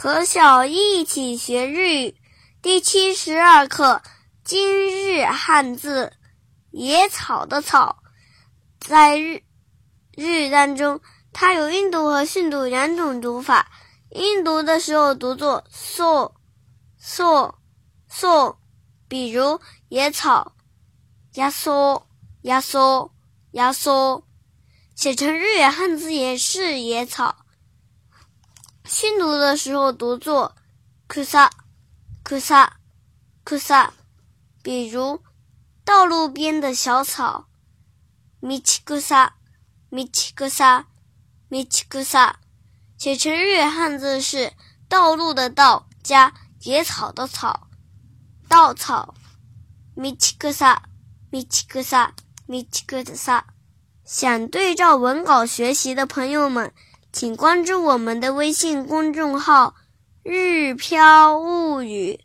和小一起学日语第七十二课今日汉字野草的草，在日日语当中，它有音读和训读两种读法。音读的时候读作 so so so，比如野草压缩压缩压缩，写成日语汉字也是野草。新读的时候读作“库萨库萨库萨”，比如道路边的小草“米奇库萨米奇库萨米奇库萨”，写成日语汉字是“道路”的“道”加野草的“草”，稻草“米奇库萨米奇库萨米奇库萨”。想对照文稿学习的朋友们。请关注我们的微信公众号“日飘物语”。